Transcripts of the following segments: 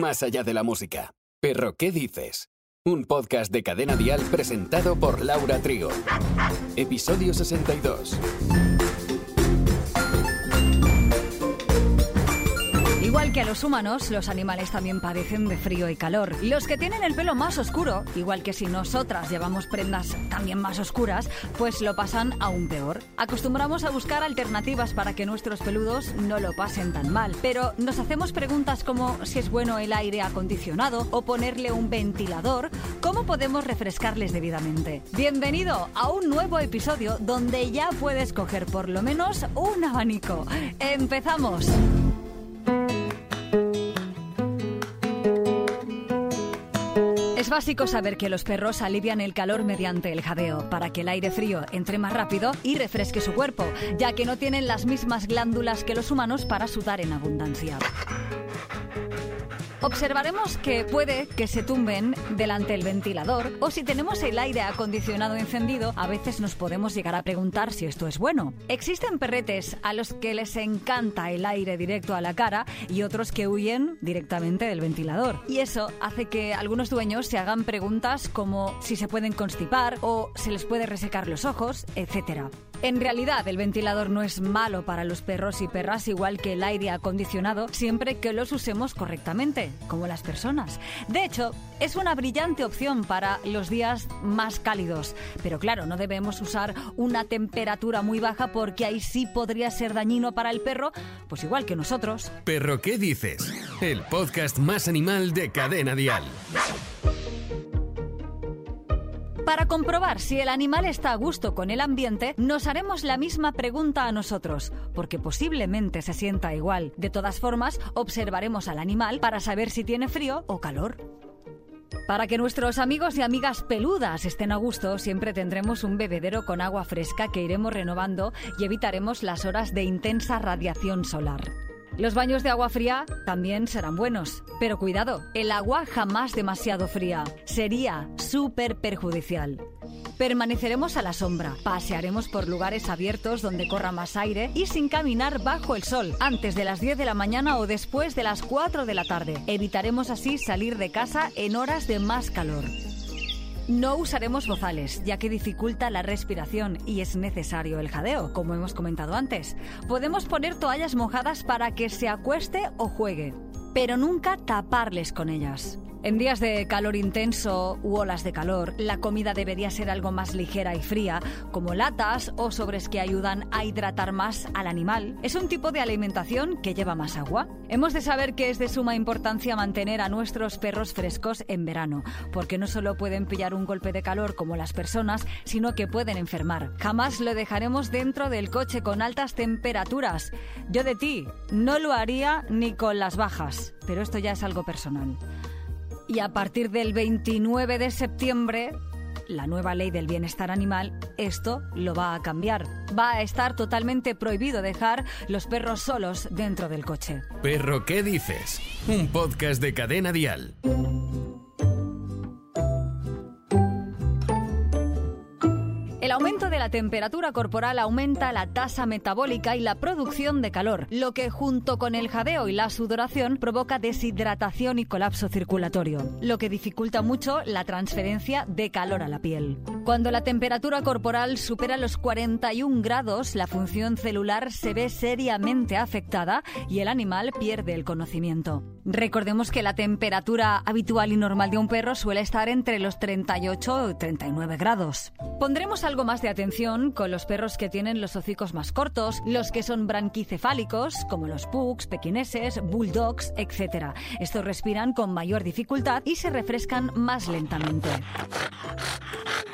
más allá de la música. Perro, ¿qué dices? Un podcast de cadena dial presentado por Laura Trigo. Episodio 62. Que a los humanos, los animales también padecen de frío y calor. Los que tienen el pelo más oscuro, igual que si nosotras llevamos prendas también más oscuras, pues lo pasan aún peor. Acostumbramos a buscar alternativas para que nuestros peludos no lo pasen tan mal, pero nos hacemos preguntas como si es bueno el aire acondicionado o ponerle un ventilador, ¿cómo podemos refrescarles debidamente? Bienvenido a un nuevo episodio donde ya puedes coger por lo menos un abanico. ¡Empezamos! Es básico saber que los perros alivian el calor mediante el jadeo, para que el aire frío entre más rápido y refresque su cuerpo, ya que no tienen las mismas glándulas que los humanos para sudar en abundancia. Observaremos que puede que se tumben delante del ventilador o si tenemos el aire acondicionado encendido, a veces nos podemos llegar a preguntar si esto es bueno. Existen perretes a los que les encanta el aire directo a la cara y otros que huyen directamente del ventilador. Y eso hace que algunos dueños se hagan preguntas como si se pueden constipar o se les puede resecar los ojos, etc. En realidad, el ventilador no es malo para los perros y perras, igual que el aire acondicionado, siempre que los usemos correctamente, como las personas. De hecho, es una brillante opción para los días más cálidos. Pero claro, no debemos usar una temperatura muy baja porque ahí sí podría ser dañino para el perro, pues igual que nosotros. Perro, ¿qué dices? El podcast más animal de Cadena Dial. Para comprobar si el animal está a gusto con el ambiente, nos haremos la misma pregunta a nosotros, porque posiblemente se sienta igual. De todas formas, observaremos al animal para saber si tiene frío o calor. Para que nuestros amigos y amigas peludas estén a gusto, siempre tendremos un bebedero con agua fresca que iremos renovando y evitaremos las horas de intensa radiación solar. Los baños de agua fría también serán buenos, pero cuidado, el agua jamás demasiado fría. Sería súper perjudicial. Permaneceremos a la sombra, pasearemos por lugares abiertos donde corra más aire y sin caminar bajo el sol, antes de las 10 de la mañana o después de las 4 de la tarde. Evitaremos así salir de casa en horas de más calor. No usaremos bozales, ya que dificulta la respiración y es necesario el jadeo, como hemos comentado antes. Podemos poner toallas mojadas para que se acueste o juegue, pero nunca taparles con ellas. En días de calor intenso u olas de calor, la comida debería ser algo más ligera y fría, como latas o sobres que ayudan a hidratar más al animal. Es un tipo de alimentación que lleva más agua. Hemos de saber que es de suma importancia mantener a nuestros perros frescos en verano, porque no solo pueden pillar un golpe de calor como las personas, sino que pueden enfermar. Jamás lo dejaremos dentro del coche con altas temperaturas. Yo de ti no lo haría ni con las bajas, pero esto ya es algo personal. Y a partir del 29 de septiembre, la nueva ley del bienestar animal, esto lo va a cambiar. Va a estar totalmente prohibido dejar los perros solos dentro del coche. Perro, ¿qué dices? Un podcast de cadena dial. La temperatura corporal aumenta la tasa metabólica y la producción de calor, lo que junto con el jadeo y la sudoración provoca deshidratación y colapso circulatorio, lo que dificulta mucho la transferencia de calor a la piel. Cuando la temperatura corporal supera los 41 grados, la función celular se ve seriamente afectada y el animal pierde el conocimiento. Recordemos que la temperatura habitual y normal de un perro suele estar entre los 38 y 39 grados. Pondremos algo más de atención con los perros que tienen los hocicos más cortos, los que son branquicefálicos, como los pugs, pequineses, bulldogs, etc. Estos respiran con mayor dificultad y se refrescan más lentamente.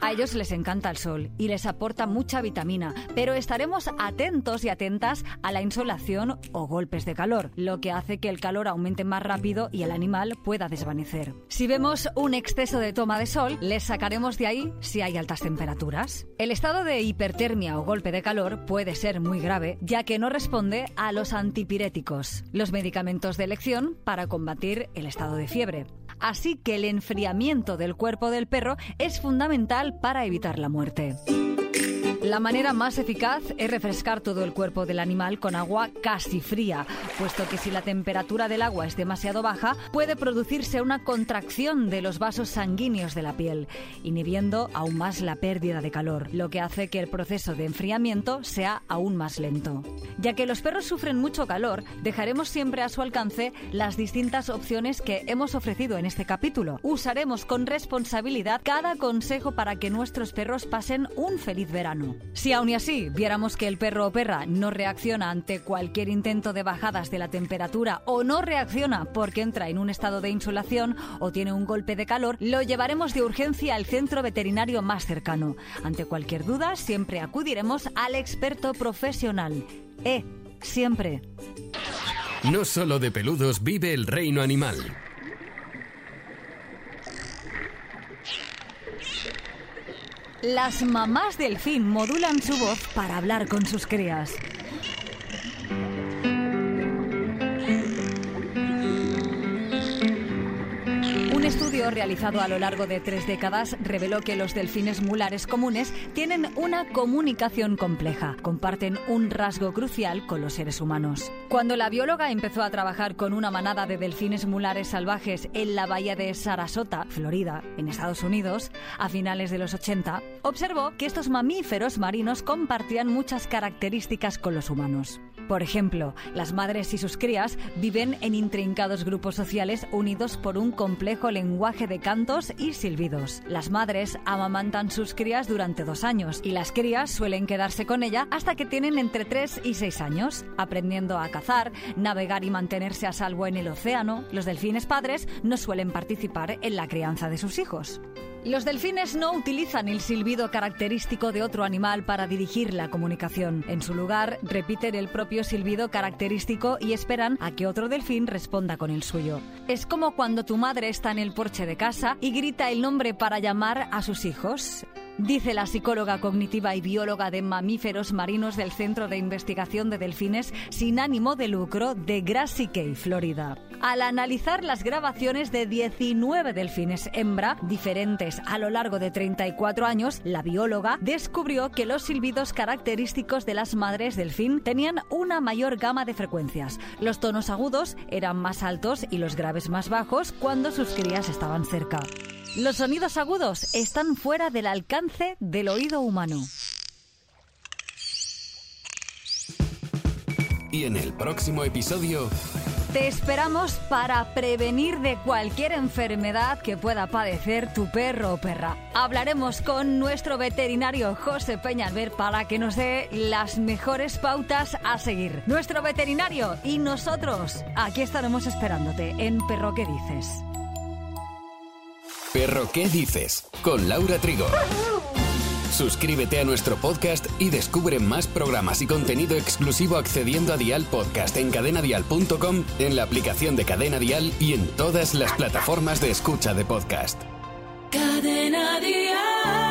A ellos les encanta el sol y les aporta mucha vitamina, pero estaremos atentos y atentas a la insolación o golpes de calor, lo que hace que el calor aumente más rápido y el animal pueda desvanecer. Si vemos un exceso de toma de sol, les sacaremos de ahí si hay altas temperaturas. El estado de hipertermia o golpe de calor puede ser muy grave, ya que no responde a los antipiréticos, los medicamentos de elección para combatir el estado de fiebre. Así que el enfriamiento del cuerpo del perro es fundamental para evitar la muerte. La manera más eficaz es refrescar todo el cuerpo del animal con agua casi fría, puesto que si la temperatura del agua es demasiado baja, puede producirse una contracción de los vasos sanguíneos de la piel, inhibiendo aún más la pérdida de calor, lo que hace que el proceso de enfriamiento sea aún más lento. Ya que los perros sufren mucho calor, dejaremos siempre a su alcance las distintas opciones que hemos ofrecido en este capítulo. Usaremos con responsabilidad cada consejo para que nuestros perros pasen un feliz verano. Si aún y así viéramos que el perro o perra no reacciona ante cualquier intento de bajadas de la temperatura o no reacciona porque entra en un estado de insolación o tiene un golpe de calor, lo llevaremos de urgencia al centro veterinario más cercano. Ante cualquier duda, siempre acudiremos al experto profesional. Eh, siempre. No solo de peludos vive el reino animal. Las mamás delfín modulan su voz para hablar con sus crías. Estudio realizado a lo largo de tres décadas reveló que los delfines mulares comunes tienen una comunicación compleja. Comparten un rasgo crucial con los seres humanos. Cuando la bióloga empezó a trabajar con una manada de delfines mulares salvajes en la bahía de Sarasota, Florida, en Estados Unidos, a finales de los 80, observó que estos mamíferos marinos compartían muchas características con los humanos. Por ejemplo, las madres y sus crías viven en intrincados grupos sociales unidos por un complejo lenguaje de cantos y silbidos. Las madres amamantan sus crías durante dos años y las crías suelen quedarse con ella hasta que tienen entre 3 y 6 años, aprendiendo a cazar, navegar y mantenerse a salvo en el océano. Los delfines padres no suelen participar en la crianza de sus hijos. Los delfines no utilizan el silbido característico de otro animal para dirigir la comunicación. En su lugar, repiten el propio silbido característico y esperan a que otro delfín responda con el suyo. Es como cuando tu madre está en el porche de casa y grita el nombre para llamar a sus hijos. Dice la psicóloga cognitiva y bióloga de mamíferos marinos del Centro de Investigación de Delfines sin ánimo de lucro de Grassy Cay, Florida. Al analizar las grabaciones de 19 delfines hembra diferentes a lo largo de 34 años, la bióloga descubrió que los silbidos característicos de las madres delfín tenían una mayor gama de frecuencias. Los tonos agudos eran más altos y los graves más bajos cuando sus crías estaban cerca. Los sonidos agudos están fuera del alcance del oído humano. Y en el próximo episodio... Te esperamos para prevenir de cualquier enfermedad que pueda padecer tu perro o perra. Hablaremos con nuestro veterinario José Peñalver para que nos dé las mejores pautas a seguir. Nuestro veterinario y nosotros aquí estaremos esperándote en Perro que dices. Perro, ¿qué dices? Con Laura Trigo. Suscríbete a nuestro podcast y descubre más programas y contenido exclusivo accediendo a Dial Podcast en cadenadial.com, en la aplicación de Cadena Dial y en todas las plataformas de escucha de podcast. Cadena Dial.